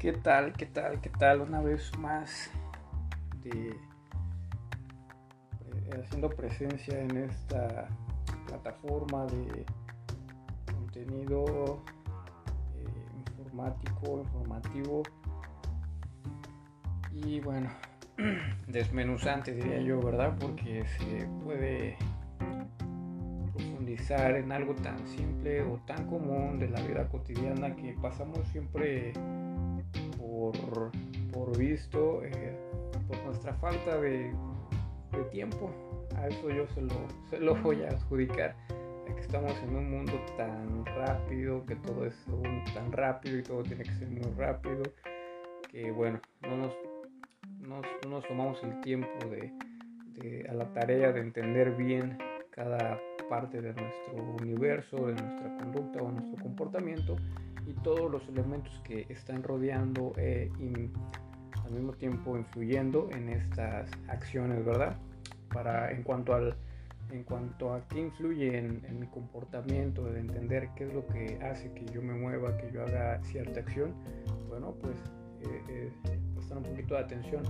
¿Qué tal? ¿Qué tal? ¿Qué tal? Una vez más de haciendo presencia en esta plataforma de contenido eh, informático, informativo y bueno, desmenuzante diría yo, ¿verdad? Porque se puede profundizar en algo tan simple o tan común de la vida cotidiana que pasamos siempre visto, eh, por nuestra falta de, tiempo. A eso yo se lo, se lo voy a adjudicar. que estamos en un mundo tan rápido, que todo es tan rápido y todo tiene que ser muy rápido, que bueno, no nos, no nos tomamos el tiempo de, a la tarea de entender bien cada parte de nuestro universo, de nuestra conducta o nuestro comportamiento y todos los elementos que están rodeando eh, al mismo tiempo influyendo en estas acciones, ¿verdad? Para en cuanto al en cuanto a qué influye en, mi comportamiento, de entender qué es lo que hace que yo me mueva, que yo haga cierta acción, bueno, pues eh, eh, prestar un poquito de atención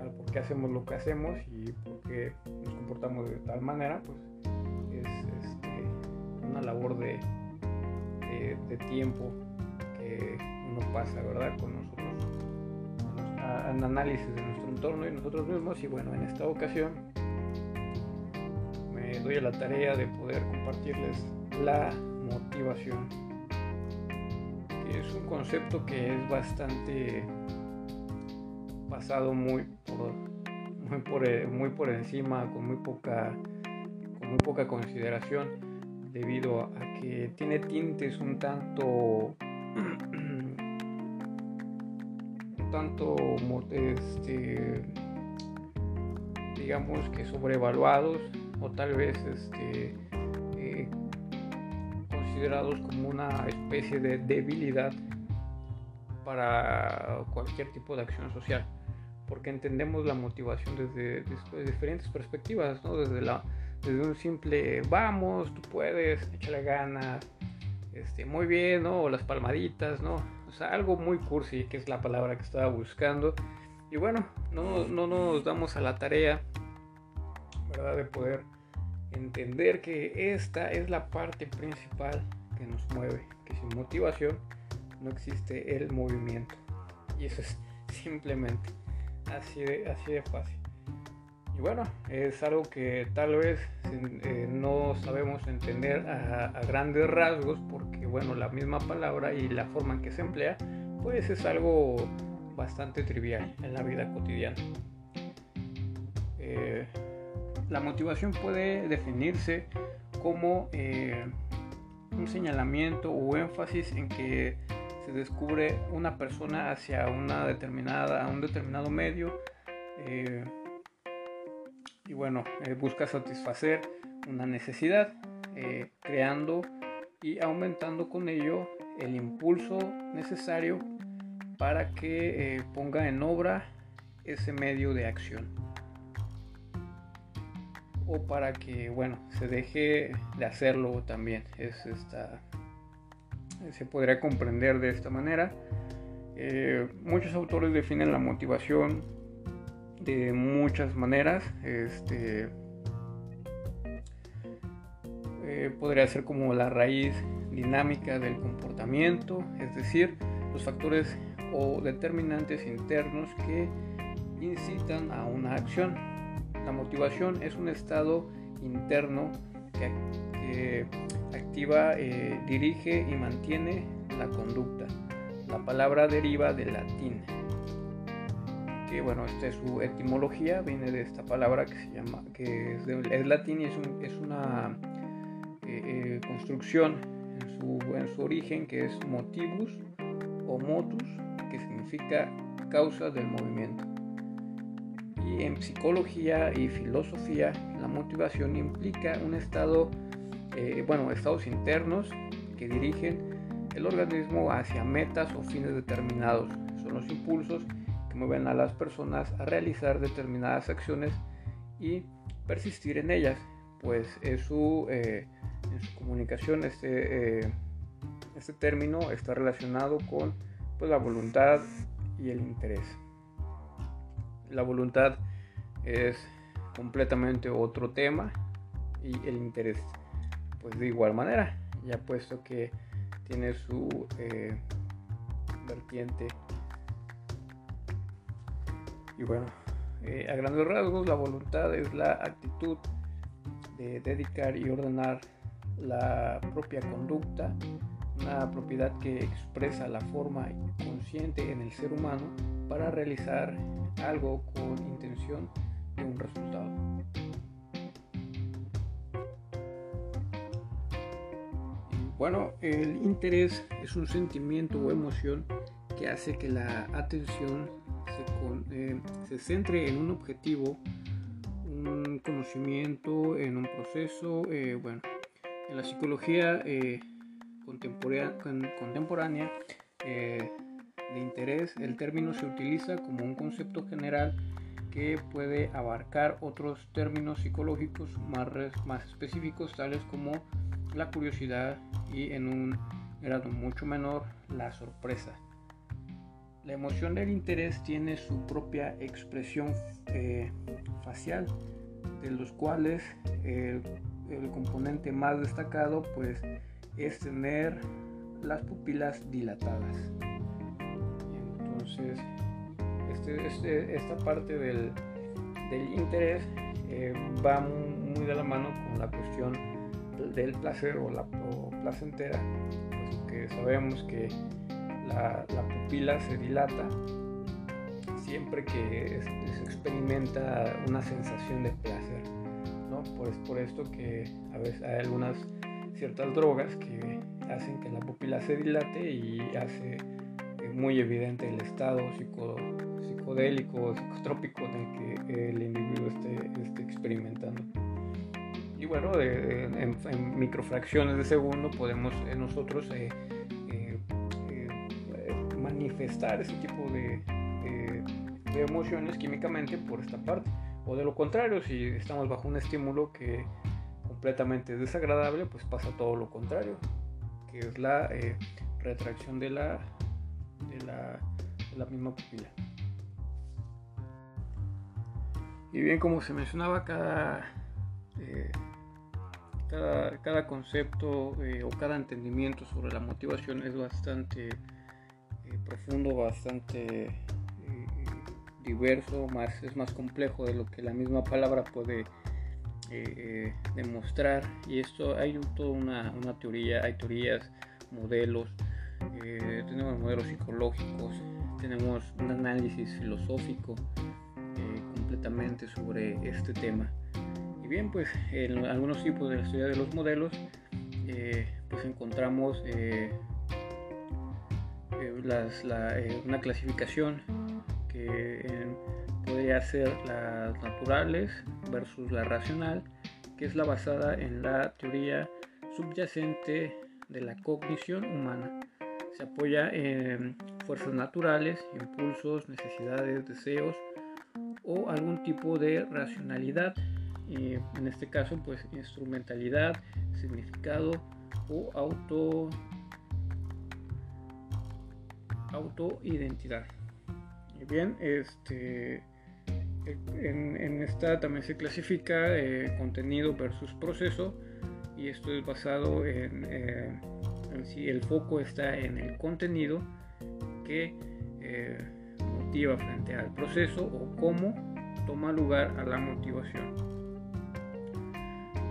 al por qué hacemos lo que hacemos y por qué nos comportamos de tal manera, pues es este, una labor de, de tiempo uno pasa, ¿verdad? Con nosotros, en análisis de nuestro entorno y nosotros mismos. Y bueno, en esta ocasión me doy a la tarea de poder compartirles la motivación, que es un concepto que es bastante pasado muy por, muy por, muy por encima, con muy poca, con muy poca consideración debido a que tiene tintes un tanto tanto este, digamos que sobrevaluados o tal vez este, eh, considerados como una especie de debilidad para cualquier tipo de acción social porque entendemos la motivación desde, diferentes perspectivas desde la desde un simple vamos tú puedes échale ganas este, muy bien, ¿no? O las palmaditas, ¿no? Sea, algo muy cursi, que es la palabra que estaba buscando. Y bueno, no, no nos damos a la tarea, ¿verdad? De poder entender que esta es la parte principal que nos mueve, que sin motivación no existe el movimiento. Y eso es simplemente así de, así de fácil. Y bueno, es algo que tal vez eh, no sabemos entender a, grandes rasgos porque bueno, la misma palabra y la forma en que se emplea pues es algo bastante trivial en la vida cotidiana. Eh, la motivación puede definirse como eh, un señalamiento o énfasis en que se descubre una persona hacia una determinada, un determinado medio y bueno, eh, busca satisfacer una necesidad, eh, creando y aumentando con ello el impulso necesario para que eh, ponga en obra ese medio de acción. O para que bueno se deje de hacerlo también. Es esta se podría comprender de esta manera. Muchos autores definen la motivación de muchas maneras. Este, eh, podría ser como la raíz dinámica del comportamiento, es decir, los factores o determinantes internos que incitan a una acción. La motivación es un estado interno que, activa, eh, dirige y mantiene la conducta. La palabra deriva del latín bueno, esta es su etimología, viene de esta palabra que se llama, que es, latín y es, una eh, eh, construcción en su, en su origen que es motivus o motus, que significa causa del movimiento. Y en psicología y filosofía, la motivación implica un estado, eh, bueno, estados internos que dirigen el organismo hacia metas o fines determinados. Son los impulsos mueven a las personas a realizar determinadas acciones y persistir en ellas, pues es su, eh, en su comunicación este, eh, este término está relacionado con pues, la voluntad y el interés. La voluntad es completamente otro tema y el interés pues de igual manera, ya puesto que tiene su eh, vertiente. Y bueno, eh, a grandes rasgos la voluntad es la actitud de dedicar y ordenar la propia conducta, una propiedad que expresa la forma consciente en el ser humano para realizar algo con intención de un resultado. Bueno, el interés es un sentimiento o emoción que hace que la atención se, eh, se centre en un objetivo, un conocimiento, en un proceso. Eh, bueno, en la psicología eh, contemporánea, de interés, el término se utiliza como un concepto general que puede abarcar otros términos psicológicos más específicos, tales como la curiosidad y en un grado mucho menor la sorpresa. La emoción del interés tiene su propia expresión eh, facial, de los cuales el componente más destacado pues es tener las pupilas dilatadas. Entonces, este, este, esta parte del, interés eh, va muy de la mano con la cuestión del placer o la placentera, porque sabemos que la, pupila se dilata siempre que se experimenta una sensación de placer. ¿no? Por, por esto que a veces hay algunas ciertas drogas que hacen que la pupila se dilate y hace muy evidente el estado psicodélico, psicotrópico en el que el individuo esté, esté experimentando y bueno, en, microfracciones de segundo podemos eh, nosotros eh, eh, manifestar ese tipo de, emociones químicamente por esta parte. O de lo contrario, si estamos bajo un estímulo que completamente desagradable, pues pasa todo lo contrario, que es la retracción de la, de la, de la misma pupila. Y bien, como se mencionaba, cada cada, concepto eh, o cada entendimiento sobre la motivación es bastante eh, profundo, bastante eh, diverso, más, es más complejo de lo que la misma palabra puede demostrar. Y esto hay toda una, una, teoría, hay teorías, modelos, tenemos modelos psicológicos, tenemos un análisis filosófico completamente sobre este tema. Y bien, pues en algunos tipos de la estudia de los modelos, eh, pues encontramos eh, eh, una clasificación que podría ser las naturales versus la racional, que es la basada en la teoría subyacente de la cognición humana. Se apoya en fuerzas naturales, impulsos, necesidades, deseos o algún tipo de racionalidad en este caso pues instrumentalidad, significado o auto autoidentidad. Bien, este en, esta también se clasifica eh, contenido versus proceso y esto es basado en, eh, si el foco está en el contenido que eh, motiva frente al proceso o cómo toma lugar a la motivación.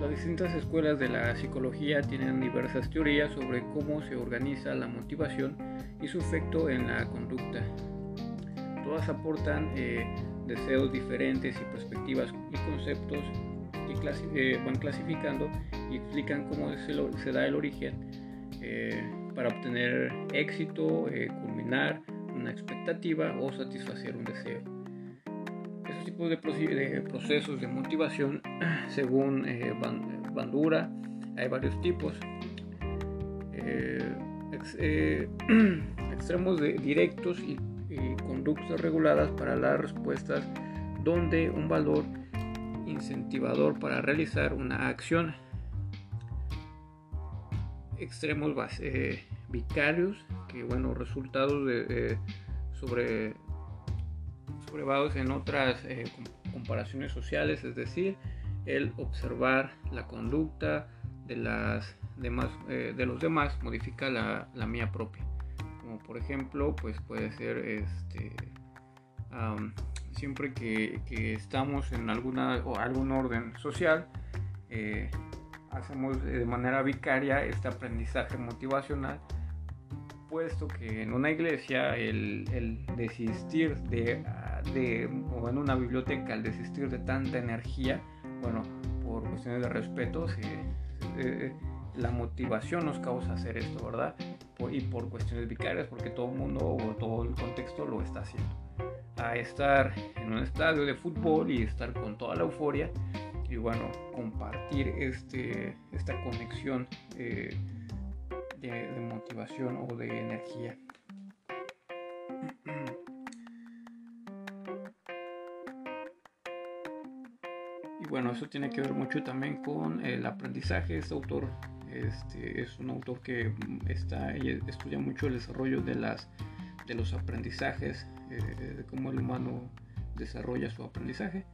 Las distintas escuelas de la psicología tienen diversas teorías sobre cómo se organiza la motivación y su efecto en la conducta. Todas aportan eh, deseos diferentes y perspectivas y conceptos que eh, van clasificando y explican cómo se, da el origen eh, para obtener éxito, culminar una expectativa o satisfacer un deseo tipos de, procesos de motivación según eh, Bandura. Hay varios tipos. Eh, eh, extremos directos y, conductas reguladas para las respuestas donde un valor incentivador para realizar una acción. Extremos vicarios, que bueno, resultados de sobre, en otras eh, comparaciones sociales, es decir, el observar la conducta de, las demás, eh, de los demás modifica la, mía propia. Como por ejemplo, pues puede ser este, siempre que, estamos en alguna, o algún orden social, eh, hacemos de manera vicaria este aprendizaje motivacional, puesto que en una iglesia el, desistir de, de, o en una biblioteca el desistir de tanta energía, bueno, por cuestiones de respeto, eh, la motivación nos causa hacer esto, ¿verdad? y por cuestiones vicarias, porque todo el mundo o todo el contexto lo está haciendo. A estar en un estadio de fútbol y estar con toda la euforia, y bueno, compartir este, esta conexión eh, de, motivación o de energía. Eso tiene que ver mucho también con el aprendizaje. Este autor este, es un autor que está, estudia mucho el desarrollo de, las, de los aprendizajes, eh, de cómo el humano desarrolla su aprendizaje.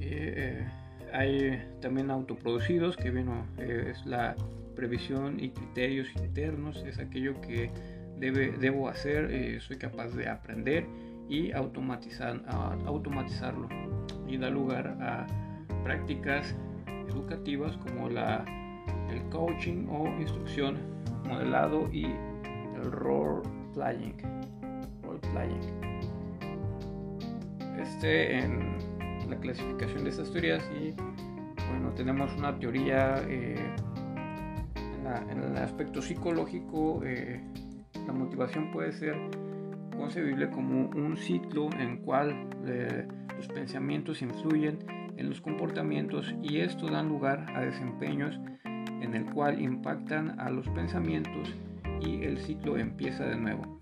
Eh, hay también autoproducidos, que bueno, eh, es la previsión y criterios internos, es aquello que debe, debo hacer, eh, soy capaz de aprender y automatizar, automatizarlo y da lugar a prácticas educativas como la, el coaching o instrucción modelado y el role playing. Role playing. Este en la clasificación de estas teorías y bueno, tenemos una teoría eh, en, el aspecto psicológico, eh, la motivación puede ser concebible como un ciclo en el cual eh, los pensamientos influyen en los comportamientos y esto da lugar a desempeños en el cual impactan a los pensamientos y el ciclo empieza de nuevo.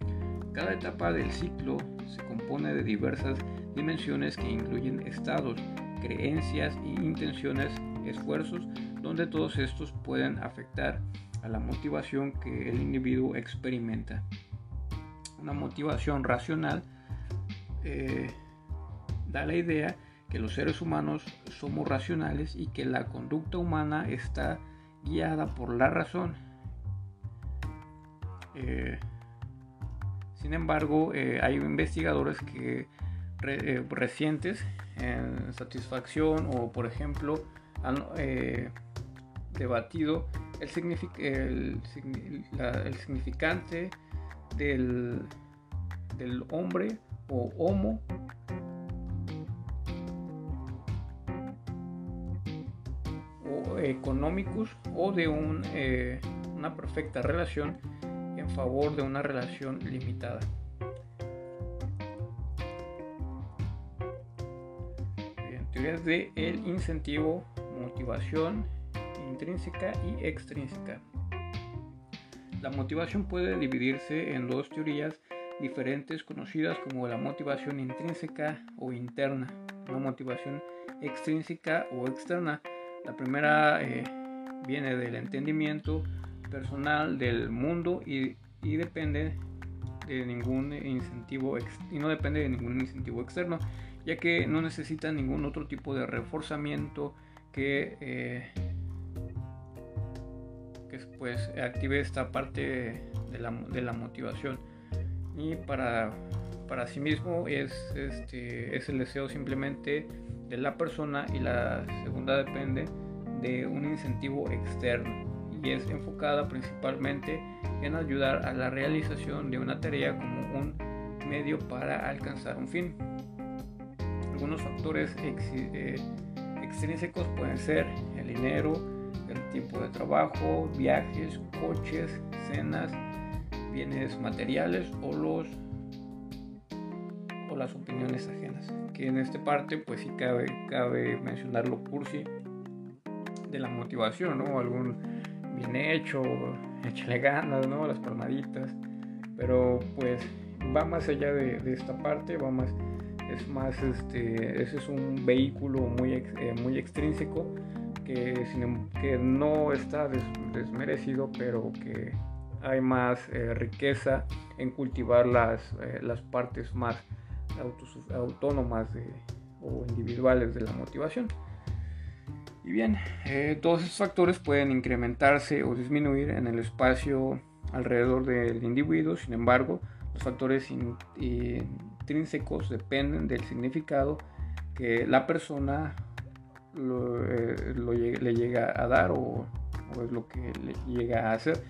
Cada etapa del ciclo se compone de diversas dimensiones que incluyen estados, creencias e intenciones, esfuerzos, donde todos estos pueden afectar a la motivación que el individuo experimenta. Una motivación racional eh, da la idea que los seres humanos somos racionales y que la conducta humana está guiada por la razón. Eh, sin embargo, eh, hay investigadores que recientes en satisfacción o, por ejemplo, han debatido el, el, significante del, del hombre o homo o económicos o de un, una perfecta relación favor de una relación limitada. teorías de el incentivo, motivación intrínseca y extrínseca. La motivación puede dividirse en dos teorías diferentes conocidas como la motivación intrínseca o interna, una motivación extrínseca o externa. La primera eh, viene del entendimiento personal del mundo y y depende de ningún incentivo y no depende de ningún incentivo externo ya que no necesita ningún otro tipo de reforzamiento que, eh, pues active esta parte de la, de la motivación y para, para sí mismo es, este, es el deseo simplemente de la persona y la segunda depende de un incentivo externo y es enfocada principalmente en ayudar a la realización de una tarea como un medio para alcanzar un fin. Algunos factores eh, extrínsecos pueden ser el dinero, el tiempo de trabajo, viajes, coches, cenas, bienes materiales o los o las opiniones ajenas. Que en esta parte pues sí cabe, cabe mencionar lo cursi de la motivación, ¿no? Algún bien hecho, échale ganas, ¿no? Las palmaditas. Pero pues va más allá de, esta parte, va más, es más, este, ese es un vehículo muy, eh, muy extrínseco que, em, que no está desmerecido, pero que hay más eh, riqueza en cultivar las, eh, las partes más autónomas o individuales de la motivación. Y bien, eh, todos estos factores pueden incrementarse o disminuir en el espacio alrededor del individuo, sin embargo, los factores intrínsecos dependen del significado que la persona le llega a dar o es lo que le llega a hacer.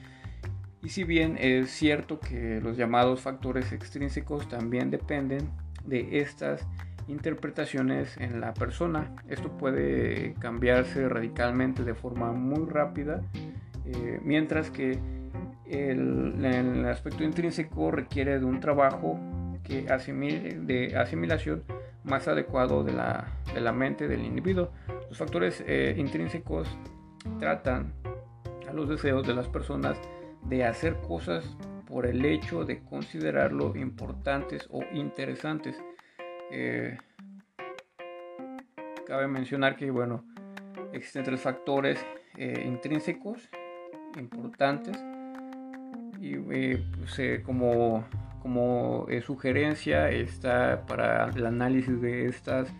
Y si bien es cierto que los llamados factores extrínsecos también dependen de estas interpretaciones en la persona, esto puede cambiarse radicalmente de forma muy rápida, eh, mientras que el, el, aspecto intrínseco requiere de un trabajo que asimile, de asimilación más adecuado de la, de la mente del individuo. Los factores eh, intrínsecos tratan a los deseos de las personas de hacer cosas por el hecho de considerarlo importantes o interesantes. Eh, cabe mencionar que, bueno, existen tres factores eh, intrínsecos importantes y pues, como, como sugerencia está para el análisis de estas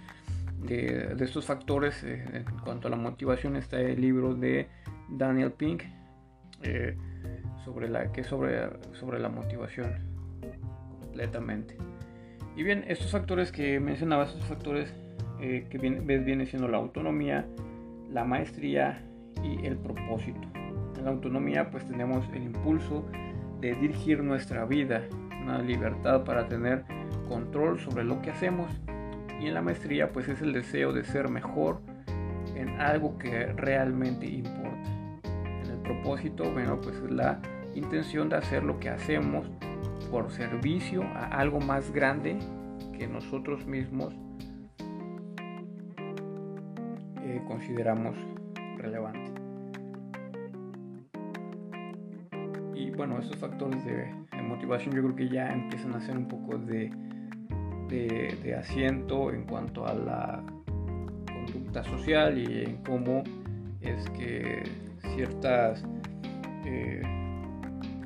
de, estos factores en cuanto a la motivación está el libro de Daniel Pink eh, sobre la que sobre, sobre la motivación completamente. Y bien, estos factores que mencionaba, estos factores eh, que viene, viene siendo la autonomía, la maestría y el propósito. En la autonomía pues tenemos el impulso de dirigir nuestra vida, una libertad para tener control sobre lo que hacemos y en la maestría pues es el deseo de ser mejor en algo que realmente importa propósito, bueno, pues es la intención de hacer lo que hacemos por servicio a algo más grande que nosotros mismos eh, consideramos relevante. Y bueno, estos factores de, motivación yo creo que ya empiezan a ser un poco de, de, asiento en cuanto a la conducta social y en cómo es que ciertas, eh,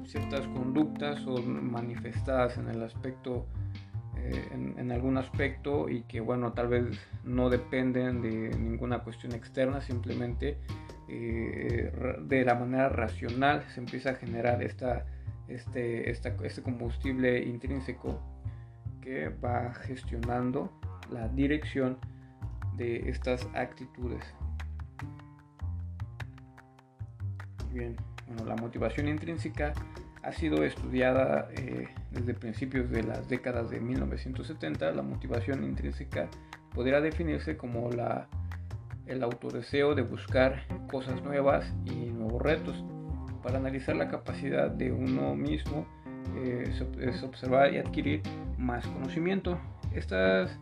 ciertas conductas son manifestadas en el aspecto, eh, en, algún aspecto y que bueno, tal vez no dependen de ninguna cuestión externa, simplemente eh, de la manera racional se empieza a generar esta, este, este combustible intrínseco que va gestionando la dirección de estas actitudes. Bien, bueno, la motivación intrínseca ha sido estudiada eh, desde principios de las décadas de 1970. La motivación intrínseca podría definirse como la, el autodeseo de buscar cosas nuevas y nuevos retos. Para analizar la capacidad de uno mismo eh, es observar y adquirir más conocimiento. Estas,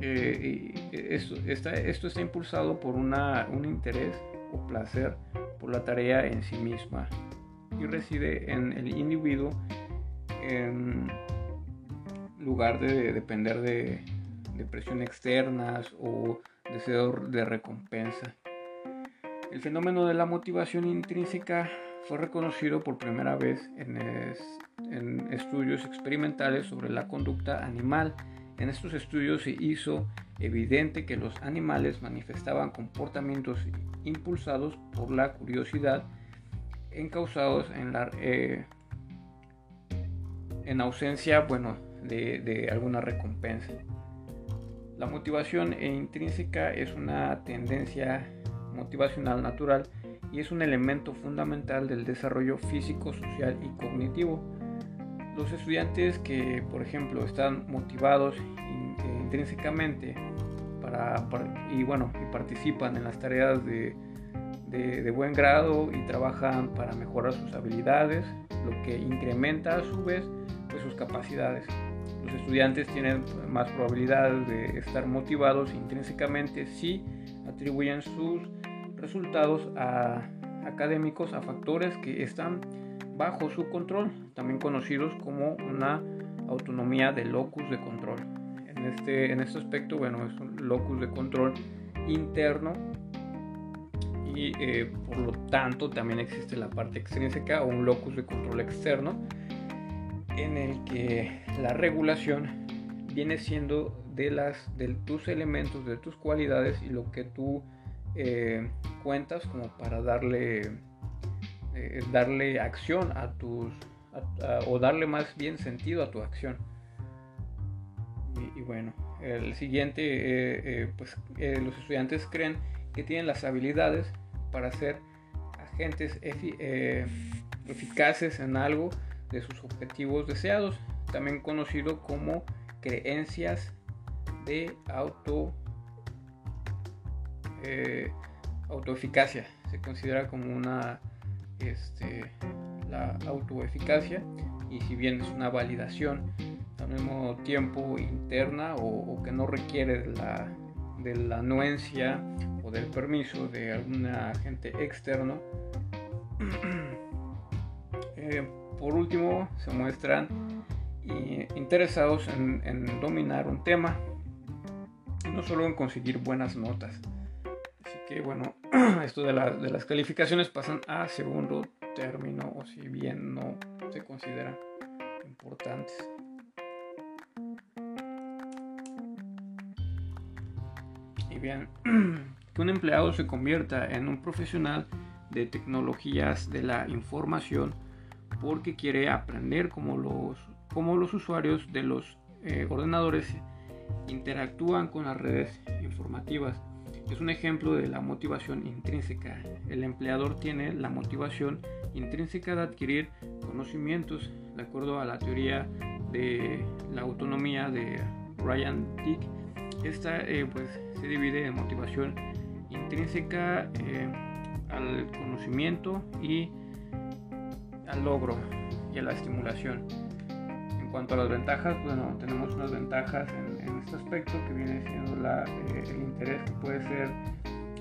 eh, esto, esto, está impulsado por una, un interés o placer la tarea en sí misma y reside en el individuo en lugar de depender de, de presión externas o deseo de recompensa. El fenómeno de la motivación intrínseca fue reconocido por primera vez en, estudios experimentales sobre la conducta animal. En estos estudios se hizo evidente que los animales manifestaban comportamientos impulsados por la curiosidad encausados en la eh, en ausencia bueno de, alguna recompensa la motivación intrínseca es una tendencia motivacional natural y es un elemento fundamental del desarrollo físico, social y cognitivo. Los estudiantes que, por ejemplo, están motivados intrínsecamente para, y bueno y participan en las tareas de, de, buen grado y trabajan para mejorar sus habilidades lo que incrementa a su vez pues, sus capacidades los estudiantes tienen más probabilidades de estar motivados intrínsecamente si atribuyen sus resultados académicos a factores que están bajo su control, también conocidos como una autonomía de locus de control. En este, en este aspecto, bueno, es un locus de control interno y eh, por lo tanto también existe la parte extrínseca o un locus de control externo en el que la regulación viene siendo de, las, de tus elementos, de tus cualidades y lo que tú eh, cuentas como para darle, eh, darle acción a tus, o darle más bien sentido a tu acción. Y, bueno, el siguiente, pues los estudiantes creen que tienen las habilidades para ser agentes eh, eficaces en algo de sus objetivos deseados, también conocido como creencias de auto eh, autoeficacia. Se considera como una este, la autoeficacia y si bien es una validación al mismo tiempo interna o, que no requiere la, de la anuencia del permiso de algún agente externo. Eh, por último, se muestran interesados en, dominar un tema, no solo en conseguir buenas notas. Que bueno, esto de, de las calificaciones pasan a segundo término, o si bien no se consideran importantes. Y bien, que un empleado se convierta en un profesional de tecnologías de la información porque quiere aprender cómo los, cómo los usuarios de los eh, ordenadores interactúan con las redes informativas. Es un ejemplo de la motivación intrínseca. El empleador tiene la motivación intrínseca de adquirir conocimientos de acuerdo a la teoría de la autonomía de Ryan Dick. Esta eh, pues, se divide en motivación intrínseca eh, al conocimiento y al logro y a la estimulación. En cuanto a las ventajas, bueno, tenemos unas ventajas en, este aspecto que viene siendo la, eh, el interés que puede ser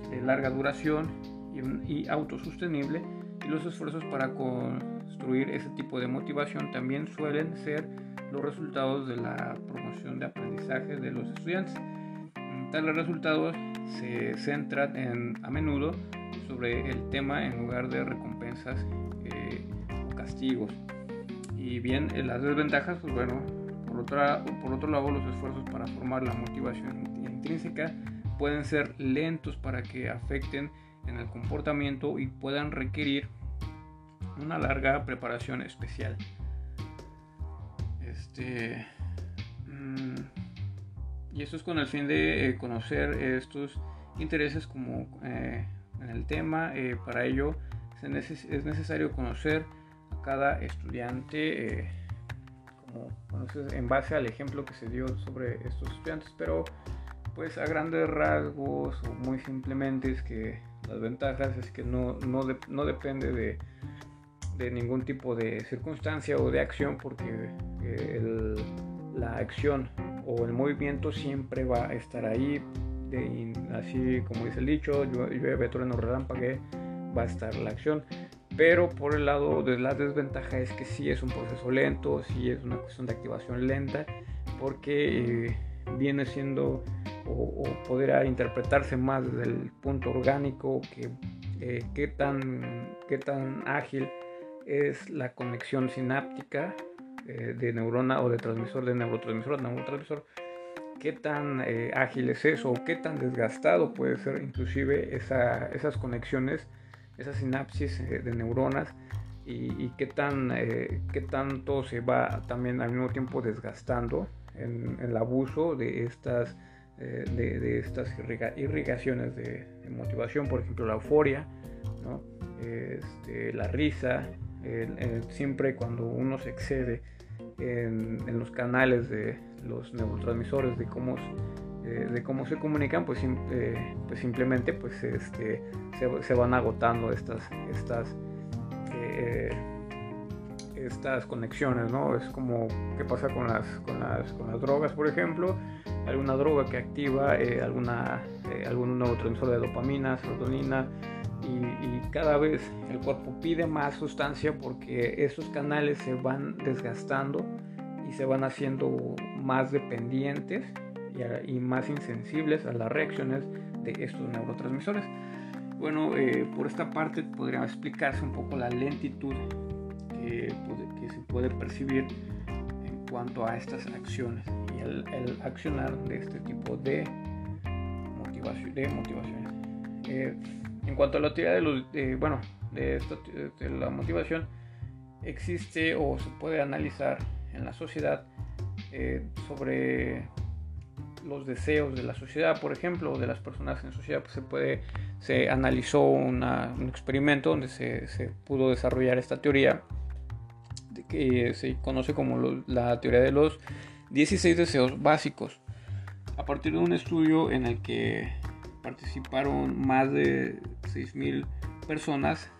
de larga duración y, y autosostenible y los esfuerzos para construir ese tipo de motivación también suelen ser los resultados de la promoción de aprendizaje de los estudiantes. Tales resultados se centran en, a menudo sobre el tema en lugar de recompensas eh, o castigos. Y bien, en las desventajas, pues bueno, por, otra, por otro lado, los esfuerzos para formar la motivación intrínseca pueden ser lentos para que afecten en el comportamiento y puedan requerir una larga preparación especial. Este. Mm, y esto es con el fin de eh, conocer estos intereses como eh, en el tema. Eh, para ello es necesario conocer cada estudiante como en base al ejemplo que se dio sobre estos estudiantes, pero pues a grandes rasgos o muy simplemente es que las ventajas es que no, no, no depende de, de, ningún tipo de circunstancia o de acción porque el, la acción o el movimiento siempre va a estar ahí, así como dice el dicho, llueve, trueno, relámpague, va a estar la acción. Pero por el lado de la desventaja es que sí es un proceso lento, sí es una cuestión de activación lenta, porque eh, viene siendo o, podrá interpretarse más desde el punto orgánico, que eh, qué, tan, qué tan ágil es la conexión sináptica eh, de neurona o de transmisor de neurotransmisor a neurotransmisor, qué tan ágil es eso o qué tan desgastado puede ser inclusive esas conexiones, esas sinapsis eh, de neuronas y, qué, tan, qué tanto se va también al mismo tiempo desgastando en, el abuso de estas, de, estas irrigaciones de, motivación, por ejemplo la euforia, este, la risa, siempre cuando uno se excede en, los canales de los neurotransmisores, de cómo, eh, de cómo se comunican, pues, eh, pues simplemente pues, este, se, van agotando estas, estas, eh, estas conexiones, ¿no? Es como qué pasa con las, con las, con las drogas, por ejemplo, alguna droga que activa alguna, algún neurotransmisor de dopamina, serotonina, y, cada vez el cuerpo pide más sustancia porque esos canales se van desgastando y se van haciendo más dependientes y, más insensibles a las reacciones de estos neurotransmisores. Bueno, eh, por esta parte podría explicarse un poco la lentitud que, que, se puede percibir en cuanto a estas acciones y el, accionar de este tipo de, motivación, de motivaciones. Eh, en cuanto a la teoría de los, bueno, de, de la motivación, existe o se puede analizar en la sociedad eh, sobre los deseos de la sociedad, por ejemplo, de las personas en sociedad, pues se puede, se analizó un experimento donde se, pudo desarrollar esta teoría que se conoce como la teoría de los 16 deseos básicos. A partir de un estudio en el que participaron más de 6.000 personas,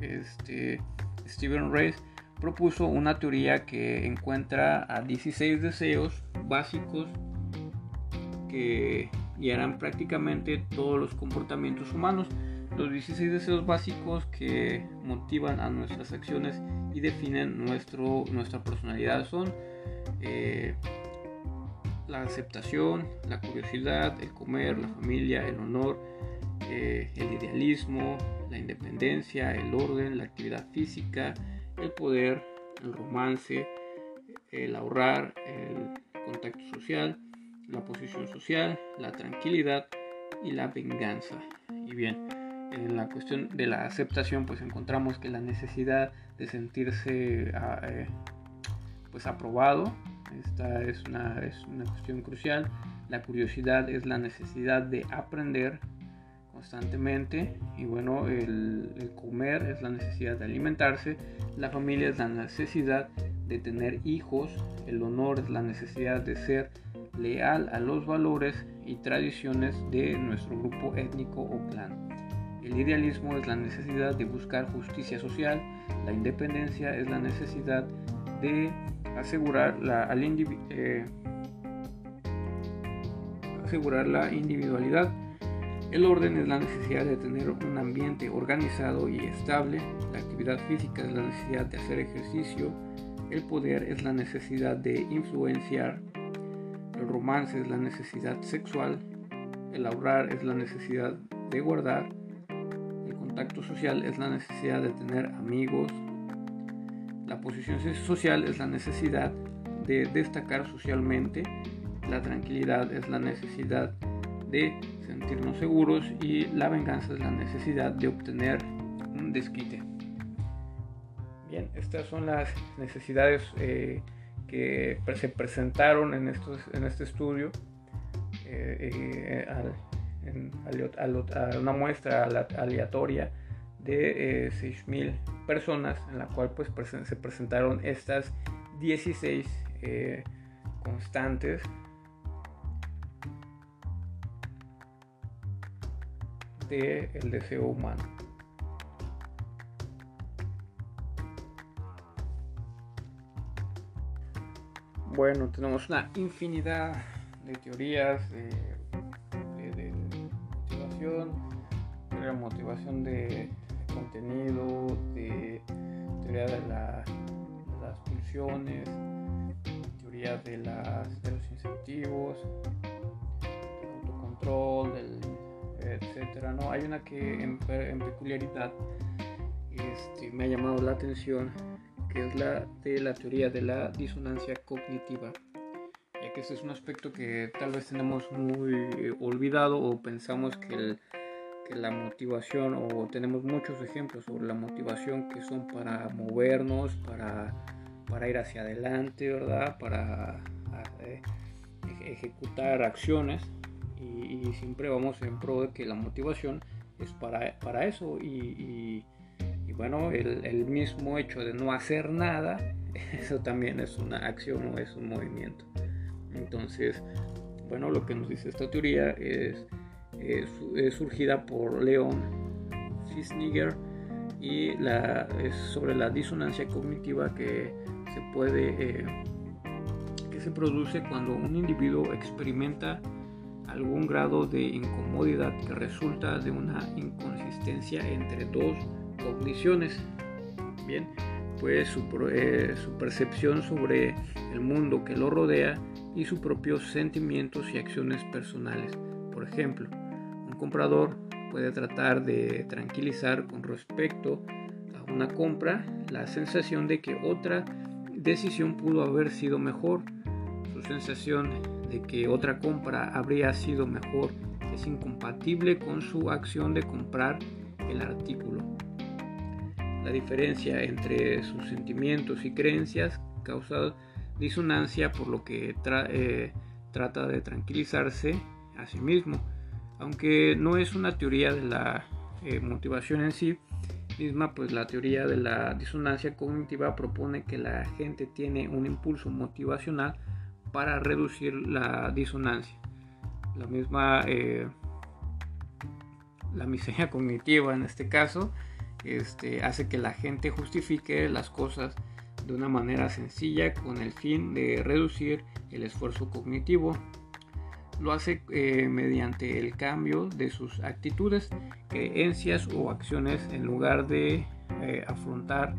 este, Steven Race propuso una teoría que encuentra a 16 deseos básicos que guiarán prácticamente todos los comportamientos humanos. Los 16 deseos básicos que motivan a nuestras acciones y definen nuestro, nuestra personalidad son eh, la aceptación, la curiosidad, el comer, la familia, el honor, eh, el idealismo, la independencia, el orden, la actividad física, el poder, el romance, el ahorrar, el contacto social, la posición social, la tranquilidad y la venganza. Y bien, en la cuestión de la aceptación, pues encontramos que la necesidad de sentirse ah, eh, pues aprobado, esta es una, es una cuestión crucial. La curiosidad es la necesidad de aprender constantemente y bueno, el, comer es la necesidad de alimentarse, la familia es la necesidad de tener hijos, el honor es la necesidad de ser leal a los valores y tradiciones de nuestro grupo étnico o clan. El idealismo es la necesidad de buscar justicia social, la independencia es la necesidad de asegurar la, al eh, asegurar la individualidad. El orden es la necesidad de tener un ambiente organizado y estable, la actividad física es la necesidad de hacer ejercicio, el poder es la necesidad de influenciar, romance es la necesidad sexual, el ahorrar es la necesidad de guardar, el contacto social es la necesidad de tener amigos, la posición social es la necesidad de destacar socialmente, la tranquilidad es la necesidad de sentirnos seguros y la venganza es la necesidad de obtener un desquite. Bien, estas son las necesidades eh, que se presentaron en, estos, en este estudio eh, eh, a una muestra aleatoria de 6.000 personas en la cual pues, se presentaron estas 16 constantes el deseo humano. Bueno, tenemos una infinidad de teorías de, motivación, de motivación de contenido, de teoría de, las pulsiones, teoría de, de los incentivos, del autocontrol, del etcétera. No, hay una que en, peculiaridad este, me ha llamado la atención, que es la de la teoría de la disonancia cognitiva, ya que este es un aspecto que tal vez tenemos muy olvidado o pensamos que, que la motivación, o tenemos muchos ejemplos sobre la motivación que son para movernos, para, para ir hacia adelante, ¿verdad? Para eh, ejecutar acciones y, siempre vamos en pro de que la motivación es para, para eso y, bueno, el, mismo hecho de no hacer nada, eso también es una acción o es un movimiento. Entonces, bueno, lo que nos dice esta teoría es, es, surgida por Leon Fisniger y la, es sobre la disonancia cognitiva que se puede, eh, que se produce cuando un individuo experimenta algún grado de incomodidad que resulta de una inconsistencia entre dos cogniciones. Bien, pues su, eh, su, percepción sobre el mundo que lo rodea y sus propios sentimientos y acciones personales. Por ejemplo, un comprador puede tratar de tranquilizar con respecto a una compra la sensación de que otra decisión pudo haber sido mejor. Su sensación de que otra compra habría sido mejor es incompatible con su acción de comprar el artículo. La diferencia entre sus sentimientos y creencias causa disonancia por lo que eh, trata de tranquilizarse a sí mismo. Aunque no es una teoría de la eh, motivación en sí misma, pues la teoría de la disonancia cognitiva propone que la gente tiene un impulso motivacional para reducir la disonancia. La misma eh, la miseria cognitiva en este caso este, hace que la gente justifique las cosas de una manera sencilla con el fin de reducir el esfuerzo cognitivo. Lo hace eh, mediante el cambio de sus actitudes, creencias o acciones en lugar de eh, afrontar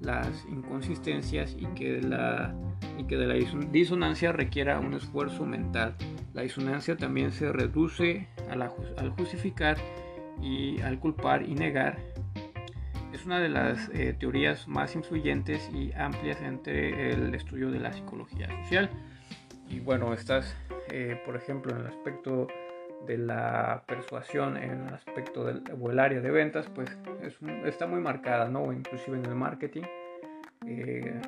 las inconsistencias y que, la, y que de la disonancia requiera un esfuerzo mental. La disonancia también se reduce al justificar y al culpar y negar es una de las eh, teorías más influyentes y amplias entre el estudio de la psicología social. Y bueno, estas, eh, por ejemplo, en el aspecto de la persuasión, en el aspecto del o el área de ventas, pues está muy marcada, ¿no? Inclusive en el marketing. Eh,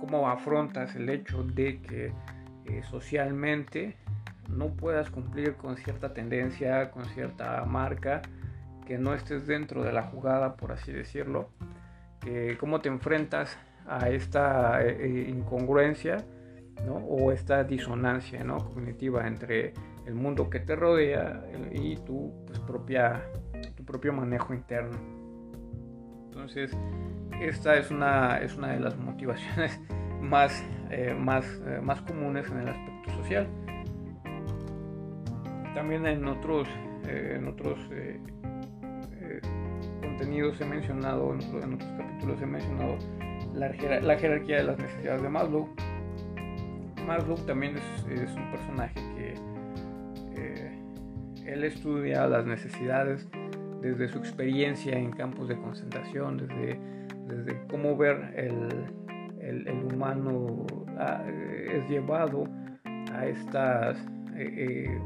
¿Cómo afrontas el hecho de que socialmente no puedas cumplir con cierta tendencia, con cierta marca? Que no estés dentro de la jugada, por así decirlo, que cómo te enfrentas a esta eh, eh, incongruencia o esta disonancia ¿no? cognitiva entre el mundo que te rodea y tu, pues, propia, tu propio manejo interno. Entonces, esta es una, es una de las motivaciones más, eh, más, más comunes en el aspecto social. También en otros, en otros contenidos he mencionado, en otros capítulos he mencionado la, jerarquía de las necesidades de Maslow. Maslow también es, un personaje que eh, él estudia las necesidades desde su experiencia en campos de concentración, desde, cómo ver el, humano ah, es llevado a estas eh, eh,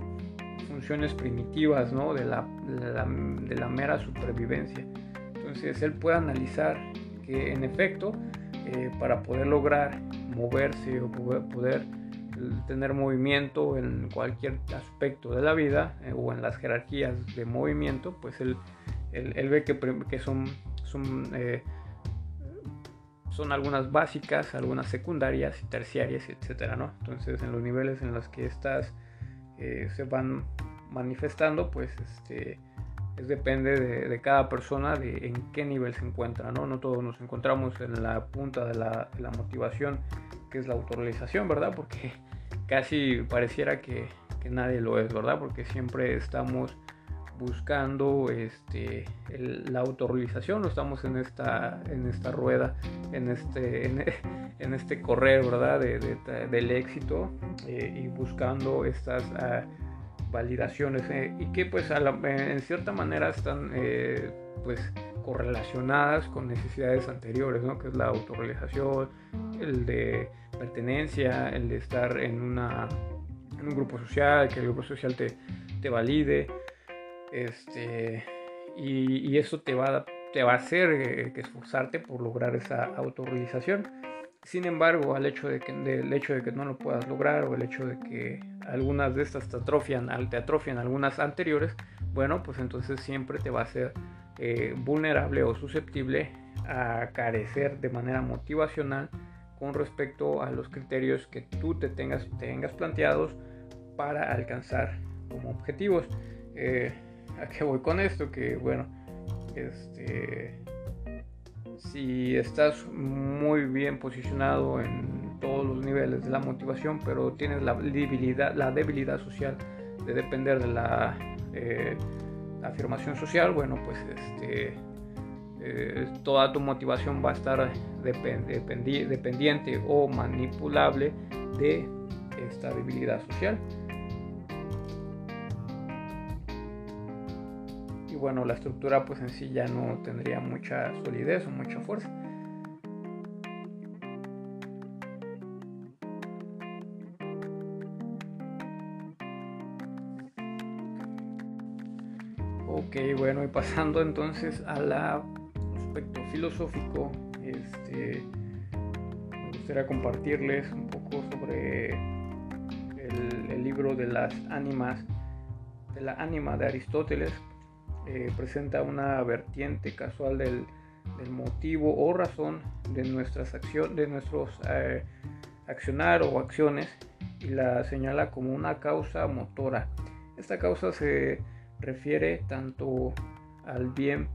funciones primitivas ¿no? de, la, de, la, mera supervivencia. Entonces él puede analizar que en efecto eh, para poder lograr moverse o poder, tener movimiento en cualquier aspecto de la vida eh, o en las jerarquías de movimiento, pues él, él, ve que, que, son, son, eh, son algunas básicas, algunas secundarias y terciarias, etcétera, ¿no? Entonces en los niveles en los que estás se van manifestando, pues este, es, depende de, cada persona de en qué nivel se encuentra, ¿no? No todos nos encontramos en la punta de la, motivación, que es la autorrealización, ¿verdad? Porque casi pareciera que, que, nadie lo es, ¿verdad? Porque siempre estamos buscando este, la autorrealización, o estamos en esta, en esta rueda, en este, en, este correr, ¿verdad? De, del éxito eh, y buscando estas ah, validaciones eh, y que pues en cierta manera están eh, pues correlacionadas con necesidades anteriores, ¿no? Que es la autorrealización, el de pertenencia, el de estar en, una, en un grupo social, que el grupo social te, te valide, este, y, eso te va, te va a hacer eh, esforzarte por lograr esa autorrealización. Sin embargo, al hecho de que, del hecho de que no lo puedas lograr o el hecho de que algunas de estas te atrofian, te atrofian algunas anteriores, bueno, pues entonces siempre te va a ser eh, vulnerable o susceptible a carecer de manera motivacional con respecto a los criterios que tú te tengas, tengas planteados para alcanzar como objetivos. Eh, ¿A qué voy con esto? Que bueno, este, si estás muy bien posicionado en todos los niveles de la motivación, pero tienes la debilidad, la debilidad social de depender de la eh, afirmación social, bueno, pues este, eh, toda tu motivación va a estar dependiente o manipulable de esta debilidad social. Bueno, la estructura pues en sí ya no tendría mucha solidez o mucha fuerza. Ok, bueno, y pasando entonces al aspecto filosófico, este, me gustaría compartirles un poco sobre el, libro de las ánimas, de la ánima de Aristóteles. Eh, presenta una vertiente casual del, motivo o razón de nuestras acciones, de nuestros eh, accionar o acciones y la señala como una causa motora. Esta causa se refiere tanto al bien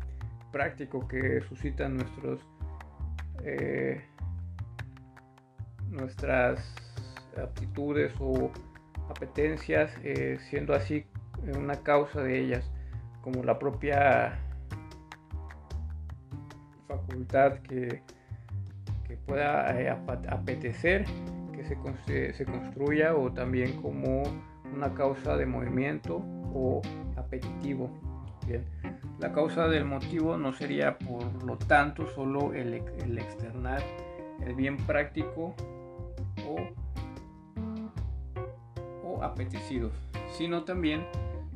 práctico que suscitan nuestros eh, nuestras aptitudes o apetencias siendo así una causa de ellas como la propia facultad que, que pueda eh, apetecer que se, se construya o también como una causa de movimiento o apetitivo. La causa del motivo no sería por lo tanto solo el, el externar el bien práctico o, o apetecido, sino también,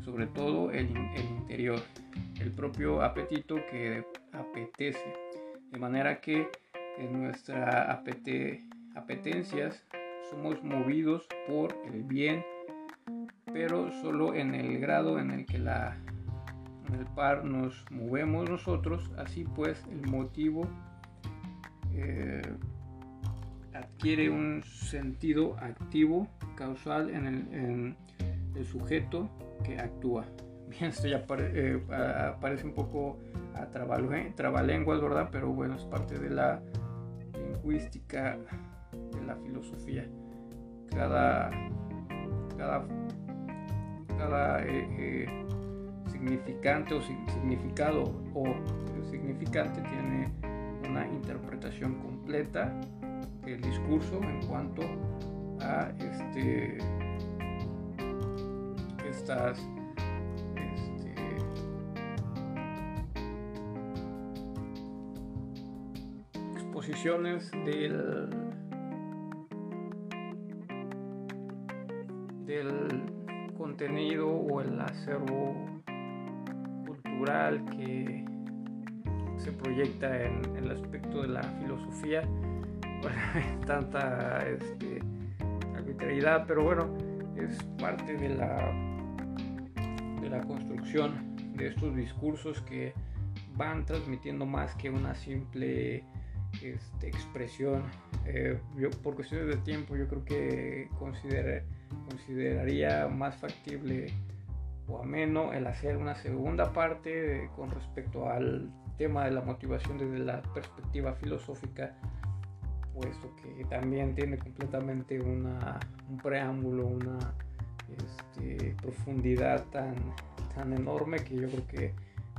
sobre todo, el, el interior, el propio apetito que apetece, de manera que en nuestra apete, apetencias somos movidos por el bien pero solo en el grado en el que la, en el par nos movemos nosotros, así pues el motivo eh, adquiere un sentido activo, causal en el, el sujeto que actúa. Bien, esto ya eh, parece un poco a trabalenguas, ¿verdad? Pero bueno, es parte de la lingüística, de la filosofía. Cada, cada cada eh, eh, significante o significado o significante tiene una interpretación completa del discurso en cuanto a este, estas este, exposiciones del del contenido o el acervo cultural que se proyecta en, el aspecto de la filosofía. tanta este, arbitrariedad, pero bueno, es parte de la construcción de estos discursos que van transmitiendo más que una simple este, expresión. Eh, yo, por cuestiones de tiempo, yo creo que consideraría más factible o ameno el hacer una segunda parte con respecto al tema de la motivación desde la perspectiva filosófica, puesto que también tiene completamente un preámbulo, una este, profundidad tan, tan enorme que yo creo que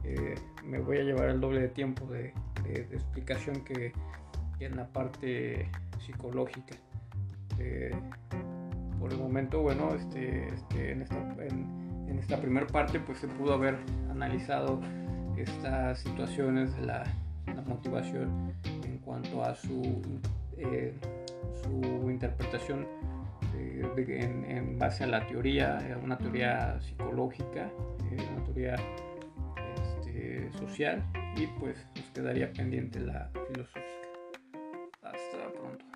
eh, me voy a llevar el doble de tiempo de, explicación que, en la parte psicológica. Eh, por el momento, bueno, este, este, en esta, en, esta primera parte pues se pudo haber analizado estas situaciones de la, motivación en cuanto a su, eh, su interpretación eh, en, base a la teoría, eh, una teoría psicológica, una teoría este, social y pues nos quedaría pendiente la filosófica. Hasta pronto.